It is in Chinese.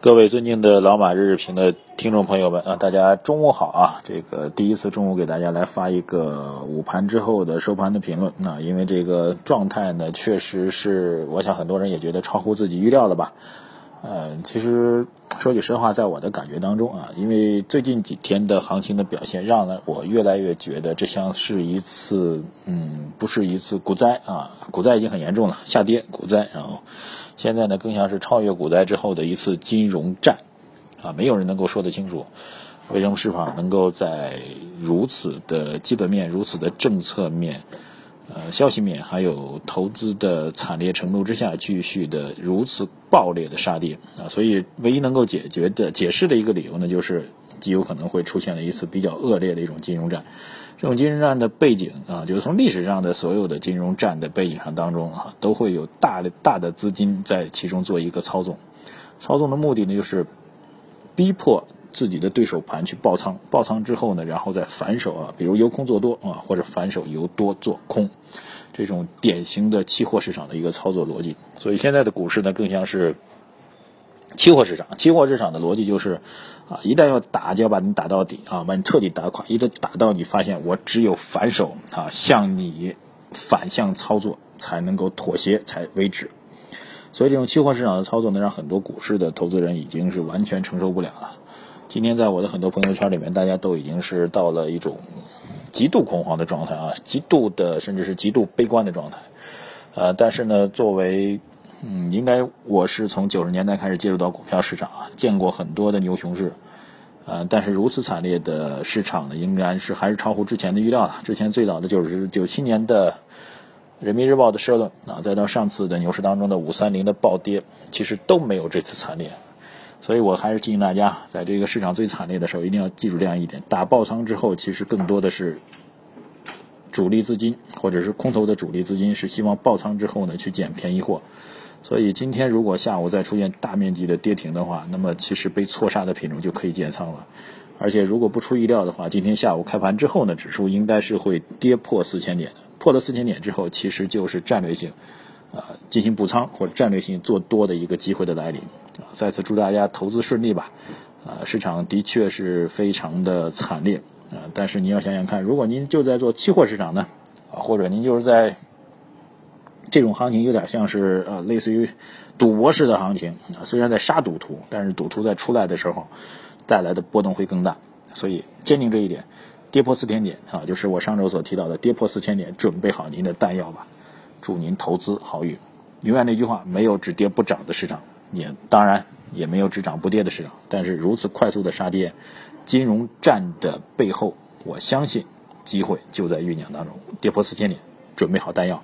各位尊敬的老马日日评的听众朋友们啊，大家中午好啊！这个第一次中午给大家来发一个午盘之后的收盘的评论啊，因为这个状态呢，确实是我想很多人也觉得超乎自己预料了吧。呃，其实说句实话，在我的感觉当中啊，因为最近几天的行情的表现，让我越来越觉得这像是一次嗯，不是一次股灾啊，股灾已经很严重了，下跌股灾，然后。现在呢，更像是超越股灾之后的一次金融战，啊，没有人能够说得清楚，为什么市场能够在如此的基本面、如此的政策面、呃消息面，还有投资的惨烈程度之下，继续的如此暴烈的杀跌啊？所以，唯一能够解决的、解释的一个理由呢，就是极有可能会出现了一次比较恶劣的一种金融战。这种金融战的背景啊，就是从历史上的所有的金融战的背景上当中啊，都会有大的大的资金在其中做一个操纵，操纵的目的呢，就是逼迫自己的对手盘去爆仓，爆仓之后呢，然后再反手啊，比如由空做多啊，或者反手由多做空，这种典型的期货市场的一个操作逻辑。所以现在的股市呢，更像是。期货市场，期货市场的逻辑就是，啊，一旦要打，就要把你打到底啊，把你彻底打垮，一直打到你发现我只有反手啊，向你反向操作才能够妥协才为止。所以这种期货市场的操作呢，让很多股市的投资人已经是完全承受不了了。今天在我的很多朋友圈里面，大家都已经是到了一种极度恐慌的状态啊，极度的甚至是极度悲观的状态。呃，但是呢，作为嗯，应该我是从九十年代开始接触到股票市场啊，见过很多的牛熊市，呃，但是如此惨烈的市场呢，应该是还是超乎之前的预料了。之前最早的就是九七年的人民日报的社论啊，再到上次的牛市当中的五三零的暴跌，其实都没有这次惨烈。所以我还是提醒大家，在这个市场最惨烈的时候，一定要记住这样一点：打爆仓之后，其实更多的是主力资金或者是空头的主力资金是希望爆仓之后呢去捡便宜货。所以今天如果下午再出现大面积的跌停的话，那么其实被错杀的品种就可以减仓了。而且如果不出意料的话，今天下午开盘之后呢，指数应该是会跌破四千点。破了四千点之后，其实就是战略性，啊，进行补仓或战略性做多的一个机会的来临。再次祝大家投资顺利吧。啊，市场的确是非常的惨烈。啊，但是你要想想看，如果您就在做期货市场呢，啊，或者您就是在。这种行情有点像是呃，类似于赌博式的行情啊，虽然在杀赌徒，但是赌徒在出来的时候带来的波动会更大。所以坚定这一点，跌破四千点啊，就是我上周所提到的跌破四千点，准备好您的弹药吧。祝您投资好运。永远那句话，没有只跌不涨的市场，也当然也没有只涨不跌的市场。但是如此快速的杀跌，金融战的背后，我相信机会就在酝酿当中。跌破四千点，准备好弹药。